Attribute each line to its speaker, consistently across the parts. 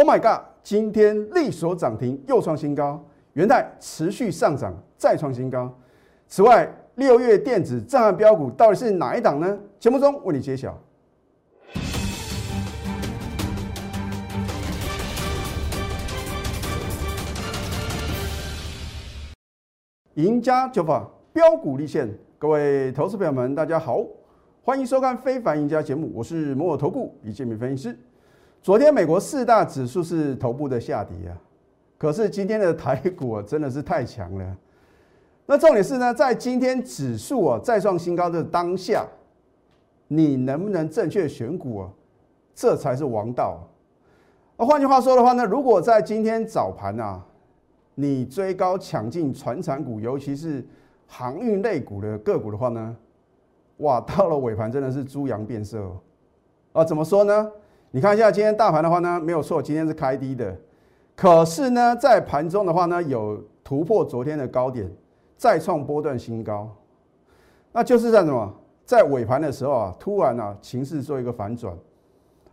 Speaker 1: Oh my god！今天力所涨停又创新高，元泰持续上涨再创新高。此外，六月电子震撼标股到底是哪一档呢？节目中为你揭晓。赢家九法标股立现，各位投资朋友们，大家好，欢迎收看《非凡赢家》节目，我是摩尔投顾李建明分析师。昨天美国四大指数是头部的下跌啊，可是今天的台股啊真的是太强了。那重点是呢，在今天指数啊再创新高的当下，你能不能正确选股啊？这才是王道。那换句话说的话呢，如果在今天早盘啊，你追高抢进船产股，尤其是航运类股的个股的话呢，哇，到了尾盘真的是猪羊变色哦。啊，怎么说呢？你看一下今天大盘的话呢，没有错，今天是开低的，可是呢，在盘中的话呢，有突破昨天的高点，再创波段新高，那就是在什么？在尾盘的时候啊，突然啊，情势做一个反转，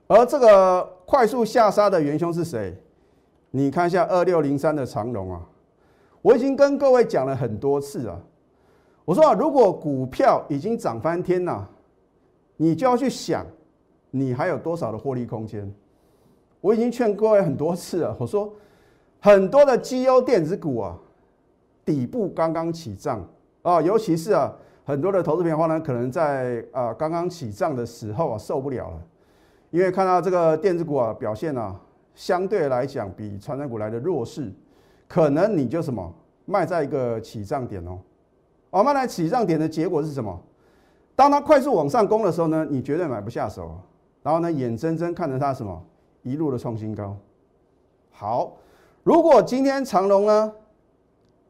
Speaker 1: 而这个快速下杀的元凶是谁？你看一下二六零三的长龙啊，我已经跟各位讲了很多次啊，我说啊，如果股票已经涨翻天了，你就要去想。你还有多少的获利空间？我已经劝各位很多次了。我说，很多的绩优电子股啊，底部刚刚起涨啊，尤其是啊，很多的投资品的话呢，可能在啊刚刚起涨的时候啊受不了了，因为看到这个电子股啊表现啊相对来讲比传染股来的弱势，可能你就什么卖在一个起涨点哦，啊卖在起涨点的结果是什么？当它快速往上攻的时候呢，你绝对买不下手。然后呢，眼睁睁看着它什么一路的创新高。好，如果今天长隆呢，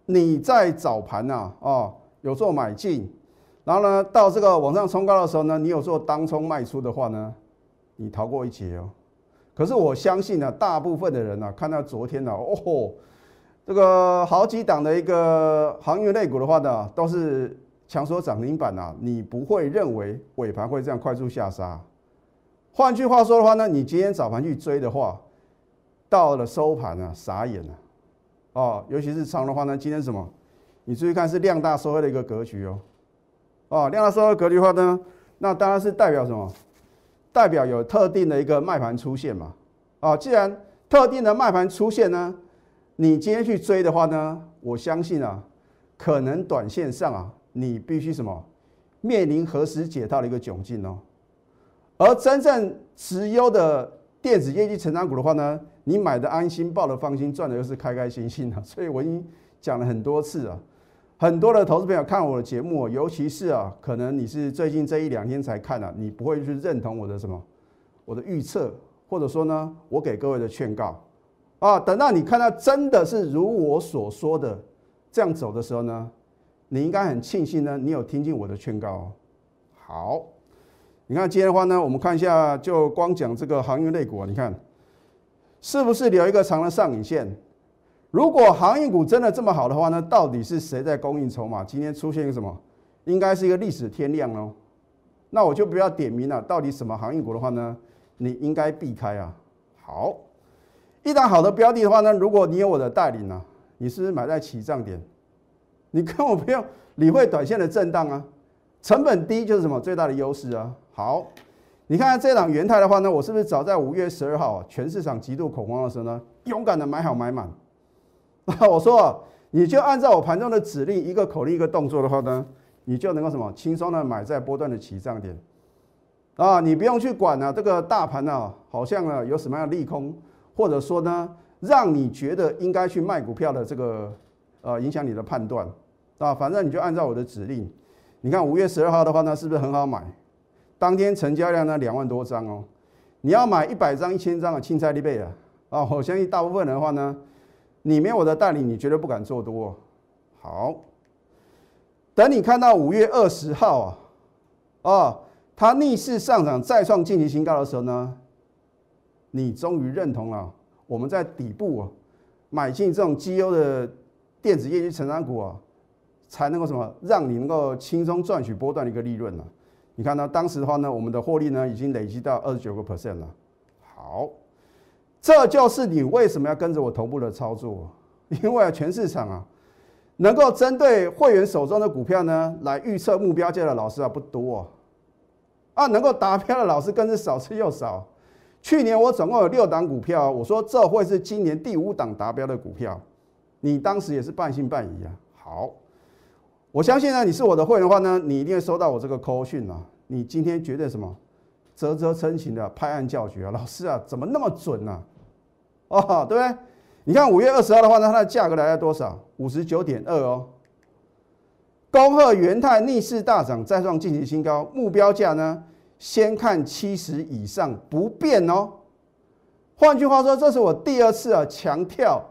Speaker 1: 你在早盘呐，哦，有做买进，然后呢，到这个往上冲高的时候呢，你有做当冲卖出的话呢，你逃过一劫哦。可是我相信呢，大部分的人呢，看到昨天呢，哦，这个好几档的一个行业类股的话呢，都是强说涨停板呐，你不会认为尾盘会这样快速下杀。换句话说的话呢，你今天早盘去追的话，到了收盘啊，傻眼了，哦，尤其是长的话呢，今天什么？你注意看是量大收黑的一个格局哦，哦，量大收黑格局的话呢，那当然是代表什么？代表有特定的一个卖盘出现嘛，啊，既然特定的卖盘出现呢，你今天去追的话呢，我相信啊，可能短线上啊，你必须什么？面临何时解套的一个窘境哦。而真正持优的电子业绩成长股的话呢，你买的安心，抱的放心，赚的又是开开心心的。所以我已经讲了很多次啊，很多的投资朋友看我的节目，尤其是啊，可能你是最近这一两天才看的，你不会去认同我的什么我的预测，或者说呢，我给各位的劝告啊，等到你看到真的是如我所说的这样走的时候呢，你应该很庆幸呢，你有听进我的劝告哦。好。你看今天的话呢，我们看一下，就光讲这个航运类股啊，你看是不是留一个长的上影线？如果航运股真的这么好的话呢，到底是谁在供应筹码？今天出现一个什么？应该是一个历史天量哦。那我就不要点名了，到底什么航运股的话呢？你应该避开啊。好，一档好的标的的话呢，如果你有我的带领呢，你是不是买在起涨点？你根本不用理会短线的震荡啊。成本低就是什么最大的优势啊？好，你看这档元泰的话呢，我是不是早在五月十二号全市场极度恐慌的时候呢，勇敢的买好买满？我说，你就按照我盘中的指令，一个口令一个动作的话呢，你就能够什么轻松的买在波段的起涨点啊，你不用去管呢这个大盘呢，好像呢有什么样的利空，或者说呢，让你觉得应该去卖股票的这个呃影响你的判断啊，反正你就按照我的指令，你看五月十二号的话呢，是不是很好买？当天成交量呢两万多张哦，你要买一百张、一千张的青菜利贝啊啊！我相信大部分人的话呢，你没有我的代理，你绝对不敢做多。好，等你看到五月二十号啊，哦，它逆势上涨再创近期新高的时候呢，你终于认同了我们在底部啊买进这种绩优的电子业绩成长股啊，才能够什么让你能够轻松赚取波段的一个利润呢？你看呢？当时的话呢，我们的获利呢已经累积到二十九个 percent 了。好，这就是你为什么要跟着我同步的操作，因为全市场啊，能够针对会员手中的股票呢来预测目标价的老师啊不多啊，能够达标的老师更是少之又少。去年我总共有六档股票，我说这会是今年第五档达标的股票，你当时也是半信半疑啊。好，我相信呢，你是我的会员的话呢，你一定会收到我这个 call 讯啊。你今天绝对什么？啧啧称奇的拍案叫绝啊！老师啊，怎么那么准呢？哦，对不对？你看五月二十号的话呢，它的价格来到多少？五十九点二哦。恭贺元泰逆势大涨，再创近期新高，目标价呢？先看七十以上不变哦。换句话说，这是我第二次啊强调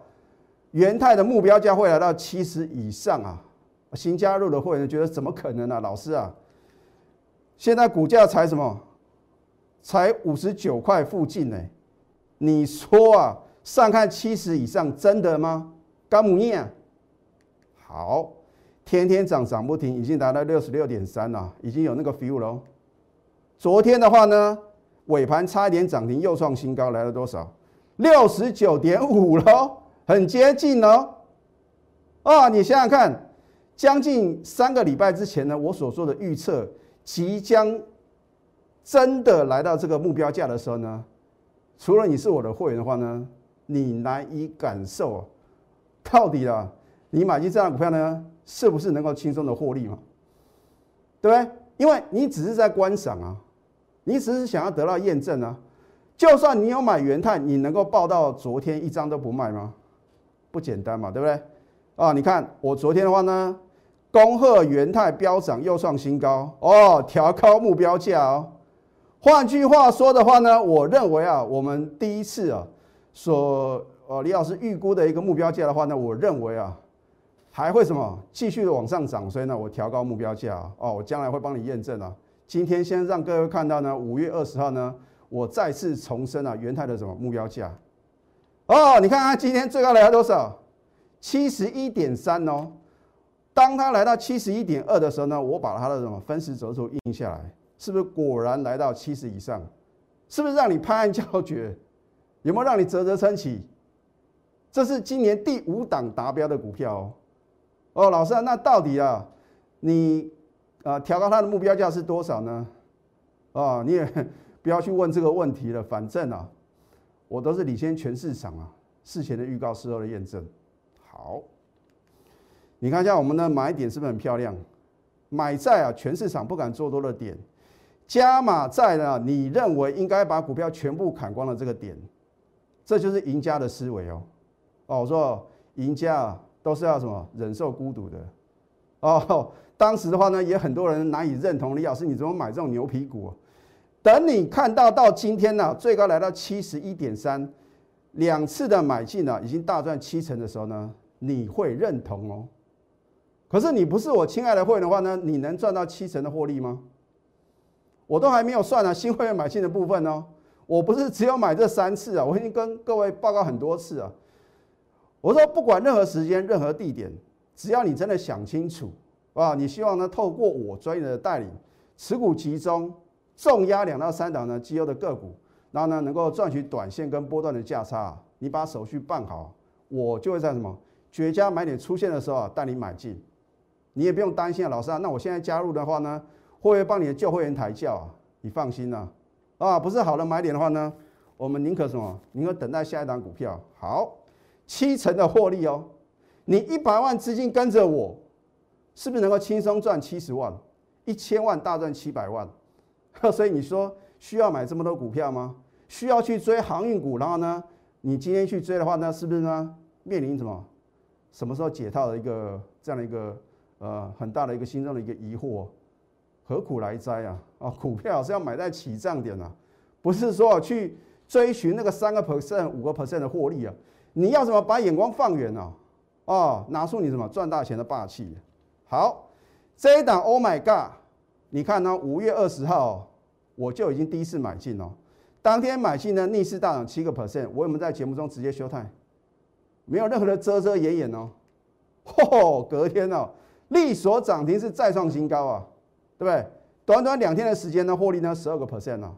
Speaker 1: 元泰的目标价会来到七十以上啊。新加入的会员觉得怎么可能呢？老师啊，现在股价才什么？才五十九块附近呢，你说啊，上看七十以上，真的吗？干母啊？好，天天涨涨不停，已经达到六十六点三了，已经有那个 feel 了。昨天的话呢，尾盘差一点涨停，又创新高，来了多少？六十九点五喽，很接近哦。啊，你想想看，将近三个礼拜之前呢，我所说的预测即将。真的来到这个目标价的时候呢，除了你是我的会员的话呢，你难以感受到底啊，你买进这张股票呢，是不是能够轻松的获利嘛？对不对？因为你只是在观赏啊，你只是想要得到验证啊。就算你有买元泰，你能够报到昨天一张都不卖吗？不简单嘛，对不对？啊，你看我昨天的话呢，恭贺元泰飙涨又创新高哦，调高目标价哦。换句话说的话呢，我认为啊，我们第一次啊，所呃李老师预估的一个目标价的话呢，我认为啊，还会什么继续的往上涨，所以呢，我调高目标价哦，我将来会帮你验证啊。今天先让各位看到呢，五月二十号呢，我再次重申啊，元泰的什么目标价哦，你看它今天最高来到多少？七十一点三哦。当它来到七十一点二的时候呢，我把它的什么分时轴数印下来。是不是果然来到七十以上？是不是让你拍案叫绝？有没有让你啧啧称奇？这是今年第五档达标的股票哦。哦，老师啊，那到底啊，你啊调高它的目标价是多少呢？啊，你也 不要去问这个问题了。反正啊，我都是领先全市场啊，事前的预告，事后的验证。好，你看一下我们的买点是不是很漂亮？买在啊全市场不敢做多的点。加码在呢？你认为应该把股票全部砍光的这个点，这就是赢家的思维哦。哦，我说赢家都是要什么忍受孤独的哦。当时的话呢，也很多人难以认同李老师，你怎么买这种牛皮股？等你看到到今天呢，最高来到七十一点三，两次的买进呢，已经大赚七成的时候呢，你会认同哦。可是你不是我亲爱的会员的话呢，你能赚到七成的获利吗？我都还没有算呢，新会员买进的部分哦。我不是只有买这三次啊，我已经跟各位报告很多次啊。我说不管任何时间、任何地点，只要你真的想清楚啊，你希望呢透过我专业的带领，持股集中，重压两到三档呢绩优的个股，然后呢能够赚取短线跟波段的价差，你把手续办好，我就会在什么绝佳买点出现的时候啊带你买进，你也不用担心啊，老师啊，那我现在加入的话呢？会不会帮你的旧会员抬轿啊？你放心呐，啊，不是好的买点的话呢，我们宁可什么？宁可等待下一档股票。好，七成的获利哦，你一百万资金跟着我，是不是能够轻松赚七十万？一千万大赚七百万？所以你说需要买这么多股票吗？需要去追航运股？然后呢，你今天去追的话呢，是不是呢？面临什么？什么时候解套的一个这样的一个呃很大的一个心中的一个疑惑？何苦来哉啊！啊，股票是要买在起涨点啊，不是说去追寻那个三个 percent、五个 percent 的获利啊。你要什么？把眼光放远啊！哦，拿出你什么赚大钱的霸气。好，这一档 Oh my God！你看呢？五月二十号我就已经第一次买进了，当天买进呢逆势大涨七个 percent，我有没有在节目中直接休态？没有任何的遮遮掩掩哦。嚯，隔天哦，力所涨停是再创新高啊！对不对？短短两天的时间呢，获利呢十二个 percent 呢，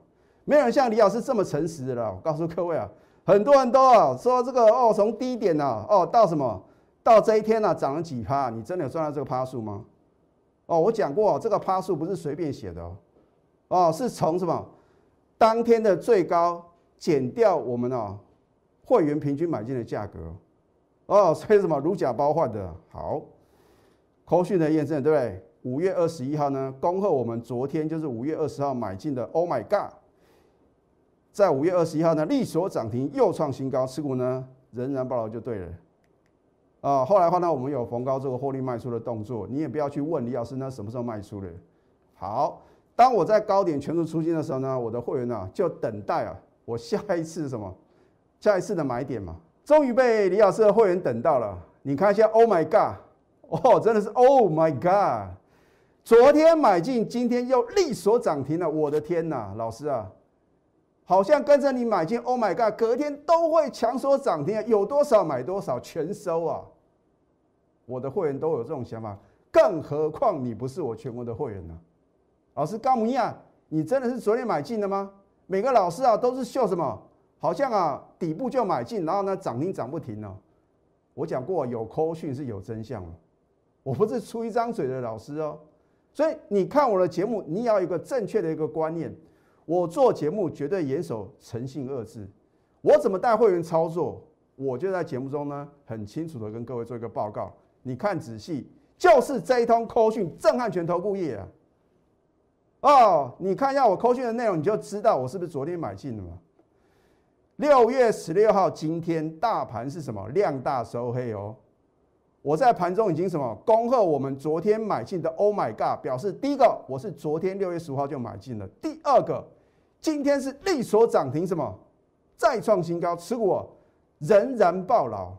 Speaker 1: 没有人像李老师这么诚实的了。我告诉各位啊，很多人都啊说这个哦，从低点呢哦到什么到这一天呢涨了几趴？你真的有赚到这个趴数吗？哦，我讲过，这个趴数不是随便写的哦，哦，是从什么当天的最高减掉我们哦会员平均买进的价格哦，所以什么如假包换的好，扣讯的验证对不对？五月二十一号呢，恭贺我们昨天就是五月二十号买进的，Oh my God！在五月二十一号呢，力所涨停又创新高，持股呢仍然保留就对了。啊，后来的话呢，我们有逢高这个获利卖出的动作，你也不要去问李老师那什么时候卖出的。好，当我在高点全数出金的时候呢，我的会员呢就等待啊，我下一次什么，下一次的买点嘛，终于被李老师的会员等到了。你看一下，Oh my God！哦，真的是 Oh my God！昨天买进，今天又力所涨停了，我的天哪，老师啊！好像跟着你买进，Oh my God，隔天都会强缩涨停啊，有多少买多少，全收啊！我的会员都有这种想法，更何况你不是我全国的会员呢？老师高木亚，你真的是昨天买进的吗？每个老师啊都是秀什么？好像啊底部就买进，然后呢涨停涨不停呢。我讲过，有扣讯是有真相的，我不是出一张嘴的老师哦。所以你看我的节目，你要有一个正确的一个观念。我做节目绝对严守诚信二字，我怎么带会员操作，我就在节目中呢很清楚的跟各位做一个报告。你看仔细，就是这一通扣讯震撼全投顾业啊！哦，你看一下我扣讯的内容，你就知道我是不是昨天买进的嘛？六月十六号，今天大盘是什么量大收黑哦？我在盘中已经什么恭贺我们昨天买进的，Oh my God！表示第一个我是昨天六月十五号就买进了，第二个。今天是力所涨停，什么再创新高，持股仍然爆牢。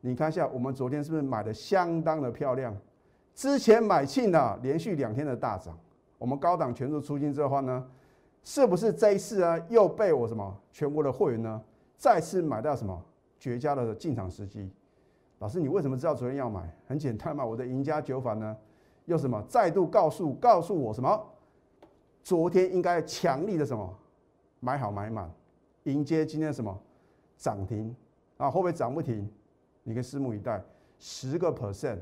Speaker 1: 你看一下，我们昨天是不是买的相当的漂亮？之前买进了连续两天的大涨，我们高档全数出金之后呢，是不是这一次啊又被我什么全国的会员呢再次买到什么绝佳的进场时机？老师，你为什么知道昨天要买？很简单嘛，我的赢家九法呢又什么再度告诉告诉我什么？昨天应该强力的什么买好买满，迎接今天什么涨停啊？会不会涨不停？你可以拭目以待。十个 percent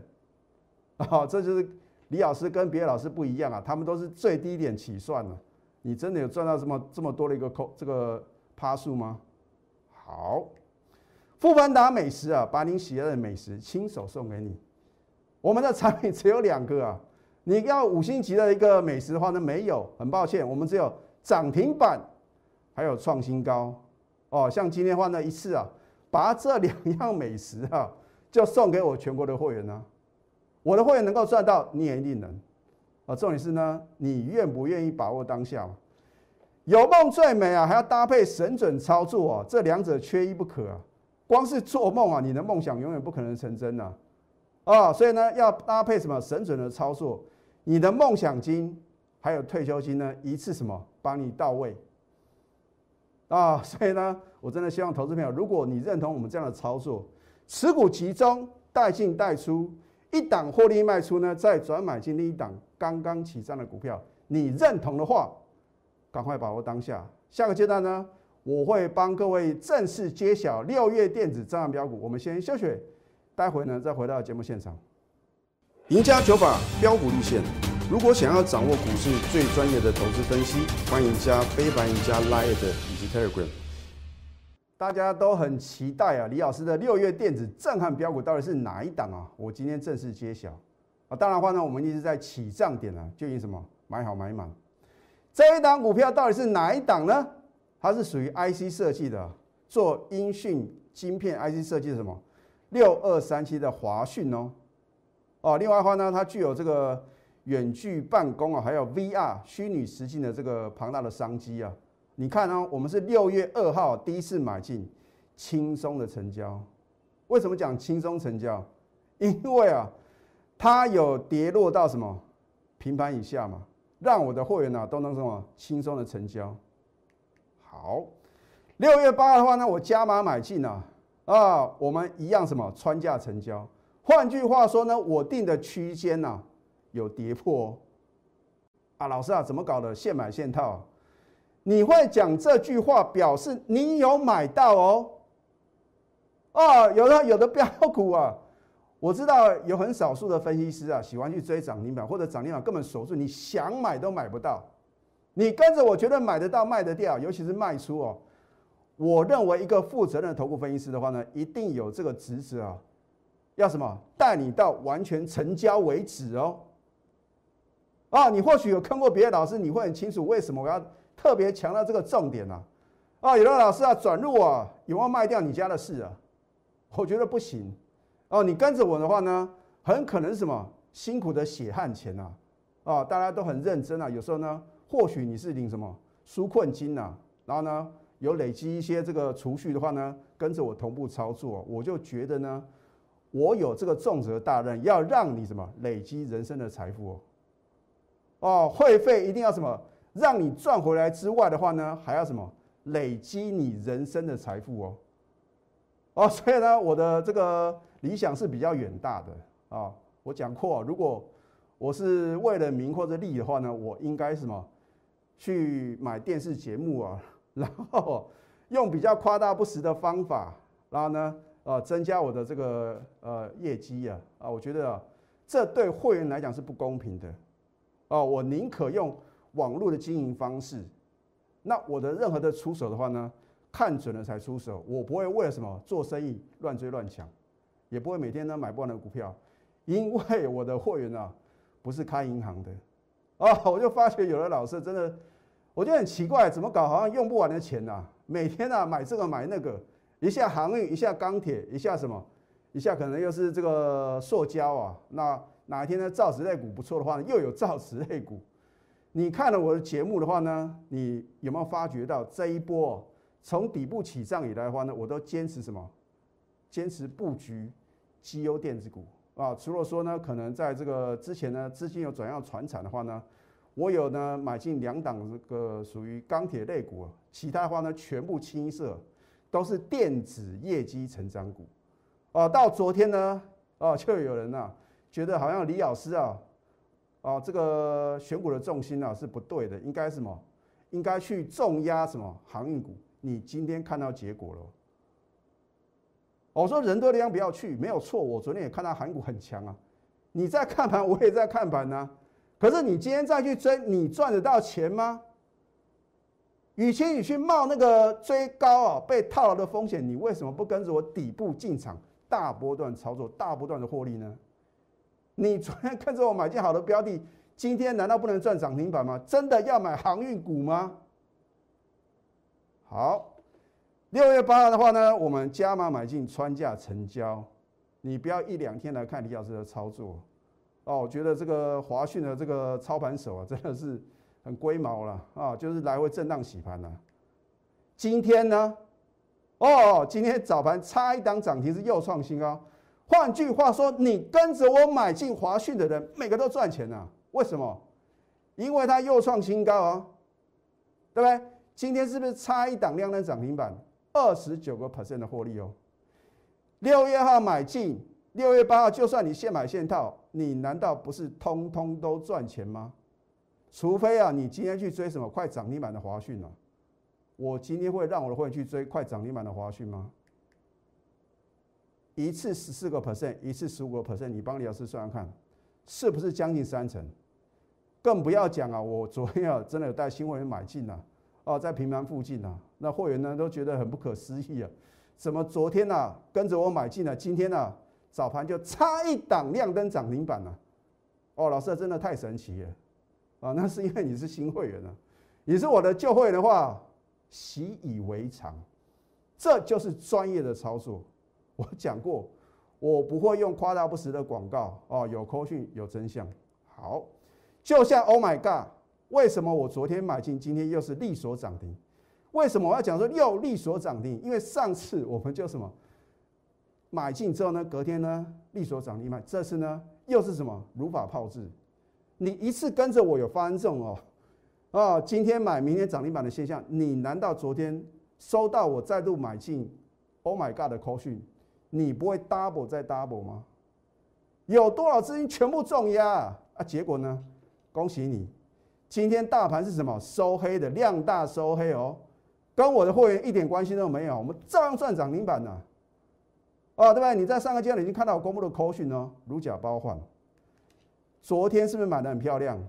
Speaker 1: 啊，这就是李老师跟别的老师不一样啊，他们都是最低点起算了。你真的有赚到这么这么多的一个扣这个趴数吗？好，富凡达美食啊，把您喜爱的美食亲手送给你。我们的产品只有两个啊。你要五星级的一个美食的话呢，没有，很抱歉，我们只有涨停板，还有创新高哦。像今天的话呢，一次啊，把这两样美食啊，就送给我全国的会员呢。我的会员能够赚到，你也一定能啊。重点是呢，你愿不愿意把握当下？有梦最美啊，还要搭配神准操作啊，这两者缺一不可啊。光是做梦啊，你的梦想永远不可能成真呐。啊，所以呢，要搭配什么神准的操作？你的梦想金还有退休金呢，一次什么帮你到位啊？所以呢，我真的希望投资朋友，如果你认同我们这样的操作，持股集中，带进带出，一档获利卖出呢，再转买进另一档刚刚起涨的股票，你认同的话，赶快把握当下。下个阶段呢，我会帮各位正式揭晓六月电子涨标股。我们先休息，待会呢再回到节目现场。赢家九法标股立线。如果想要掌握股市最专业的投资分析，欢迎加非凡、赢家 Line 以及 Telegram。大家都很期待啊，李老师的六月电子震撼标股到底是哪一档啊？我今天正式揭晓啊！当然话呢，我们一直在起涨点啊，就以什么买好买满。这一档股票到底是哪一档呢？它是属于 IC 设计的，做音讯晶片 IC 设计的什么六二三七的华讯哦。哦，另外的话呢，它具有这个远距办公啊，还有 VR 虚拟实境的这个庞大的商机啊。你看啊，我们是六月二号第一次买进，轻松的成交。为什么讲轻松成交？因为啊，它有跌落到什么平盘以下嘛，让我的会员呢都能什么轻松的成交。好，六月八的话呢，我加码买进啊，啊，我们一样什么穿价成交。换句话说呢，我定的区间呢有跌破啊，老师啊，怎么搞的？现买现套？你会讲这句话，表示你有买到哦。哦，有的有的标股啊，我知道有很少数的分析师啊，喜欢去追涨停板或者涨停板根本守住，你想买都买不到。你跟着我觉得买得到卖得掉，尤其是卖出哦。我认为一个负责任的投顾分析师的话呢，一定有这个职责啊，要什么带你到完全成交为止哦。啊，你或许有坑过别的老师，你会很清楚为什么我要特别强调这个重点呢？啊，有的老师啊转入啊，有没有卖掉你家的事啊？我觉得不行。哦，你跟着我的话呢，很可能什么辛苦的血汗钱呐？啊，大家都很认真啊，有时候呢。或许你是领什么纾困金呐，然后呢有累积一些这个储蓄的话呢，跟着我同步操作，我就觉得呢，我有这个重责大任，要让你什么累积人生的财富哦。哦，会费一定要什么，让你赚回来之外的话呢，还要什么累积你人生的财富哦。哦，所以呢，我的这个理想是比较远大的啊。我讲过，如果我是为了名或者利的话呢，我应该什么？去买电视节目啊，然后用比较夸大不实的方法，然后呢，呃，增加我的这个呃业绩啊，啊，我觉得啊，这对会员来讲是不公平的，哦，我宁可用网络的经营方式，那我的任何的出手的话呢，看准了才出手，我不会为了什么做生意乱追乱抢，也不会每天呢买不完的股票，因为我的会员啊不是开银行的。哦，我就发觉有的老师真的，我觉得很奇怪，怎么搞好像用不完的钱呐？每天啊买这个买那个，一下航运，一下钢铁，一下什么，一下可能又是这个塑胶啊。那哪一天呢造纸类股不错的话，又有造纸类股。你看了我的节目的话呢，你有没有发觉到这一波从底部起涨以来的话呢，我都坚持什么？坚持布局绩优电子股。啊，除了说呢，可能在这个之前呢，资金有转向船产的话呢，我有呢买进两档这个属于钢铁类股，其他的话呢全部清一色都是电子业绩成长股。啊，到昨天呢，啊就有人呐觉得好像李老师啊，啊这个选股的重心啊是不对的，应该什么？应该去重压什么航运股？你今天看到结果了？我说人多的地方不要去，没有错。我昨天也看到韩股很强啊，你在看盘，我也在看盘呢。可是你今天再去追，你赚得到钱吗？与其你去冒那个追高啊被套牢的风险，你为什么不跟着我底部进场，大波段操作，大波段的获利呢？你昨天跟着我买进好的标的，今天难道不能赚涨停板吗？真的要买航运股吗？好。六月八号的话呢，我们加码买进，穿价成交。你不要一两天来看李老师的操作哦。我觉得这个华讯的这个操盘手啊，真的是很龟毛了啊，就是来回震荡洗盘呐。今天呢，哦，今天早盘差一档涨停是又创新高。换句话说，你跟着我买进华讯的人，每个都赚钱呐。为什么？因为它又创新高啊，对不对？今天是不是差一档量能涨停板？二十九个 percent 的获利哦，六月号买进，六月八号就算你现买现套，你难道不是通通都赚钱吗？除非啊，你今天去追什么快涨停板的华讯啊，我今天会让我的会员去追快涨停板的华讯吗？一次十四个 percent，一次十五个 percent，你帮李老师算算看，是不是将近三成？更不要讲啊，我昨天啊真的有带新会员买进啊。哦，在平盘附近啊，那会员呢都觉得很不可思议啊，怎么昨天呢跟着我买进了，今天呢早盘就差一档亮灯涨停板了？哦，老师真的太神奇了啊！那是因为你是新会员啊，你是我的旧会员的话，习以为常，这就是专业的操作。我讲过，我不会用夸大不实的广告哦，有扣讯有真相。好，就像 Oh my God。为什么我昨天买进，今天又是利索涨停？为什么我要讲说又利索涨停？因为上次我们就什么买进之后呢，隔天呢利索涨停卖，这次呢又是什么如法炮制？你一次跟着我有发生这种哦啊，今天买明天涨停板的现象，你难道昨天收到我再度买进？Oh my god 的 call 讯，你不会 double 再 double 吗？有多少资金全部重压啊？结果呢？恭喜你！今天大盘是什么？收黑的，量大收黑哦，跟我的会员一点关系都没有。我们照样赚涨停板呢。哦，对不对？你在上个阶段已经看到我公布的口讯呢，如假包换。昨天是不是买的很漂亮？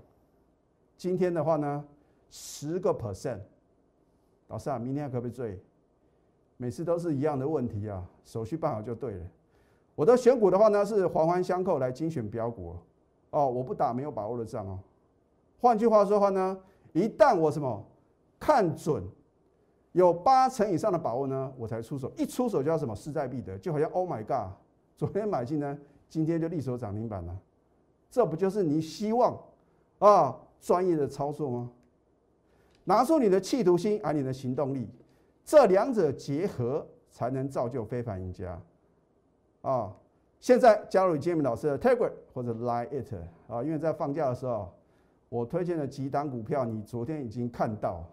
Speaker 1: 今天的话呢，十个 percent。老师啊，明天可不可以追？每次都是一样的问题啊，手续办好就对了。我的选股的话呢，是环环相扣来精选标股哦，我不打没有把握的仗哦。换句话说的话呢，一旦我什么看准，有八成以上的把握呢，我才出手。一出手就要什么势在必得，就好像 Oh my God，昨天买进呢，今天就立手涨停板了。这不就是你希望啊专业的操作吗？拿出你的企图心，而你的行动力，这两者结合，才能造就非凡赢家。啊，现在加入杰米老师的 Telegram 或者 Line It 啊，因为在放假的时候。我推荐的几档股票，你昨天已经看到，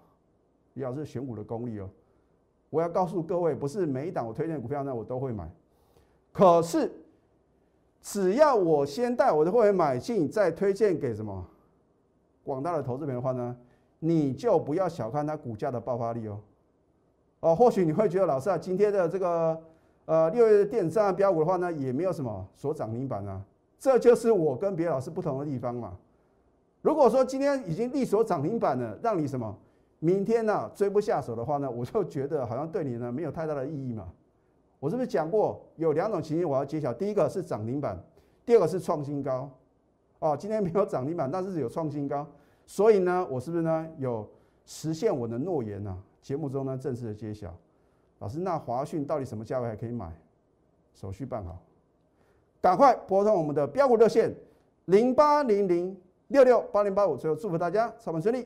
Speaker 1: 李老师选股的功力哦。我要告诉各位，不是每一档我推荐的股票呢，我都会买。可是，只要我先带我的会员买进，再推荐给什么广大的投资人的话呢，你就不要小看它股价的爆发力哦。哦，或许你会觉得老师啊，今天的这个呃六月的电商标股的话呢，也没有什么所涨停板啊。这就是我跟别的老师不同的地方嘛。如果说今天已经立所涨停板了，让你什么明天呢追不下手的话呢，我就觉得好像对你呢没有太大的意义嘛。我是不是讲过有两种情形我要揭晓？第一个是涨停板，第二个是创新高。哦，今天没有涨停板，但是有创新高，所以呢，我是不是呢有实现我的诺言呢？节目中呢正式的揭晓。老师，那华讯到底什么价位还可以买？手续办好，赶快拨通我们的标股热线零八零零。六六八零八五，最后祝福大家操盘顺利。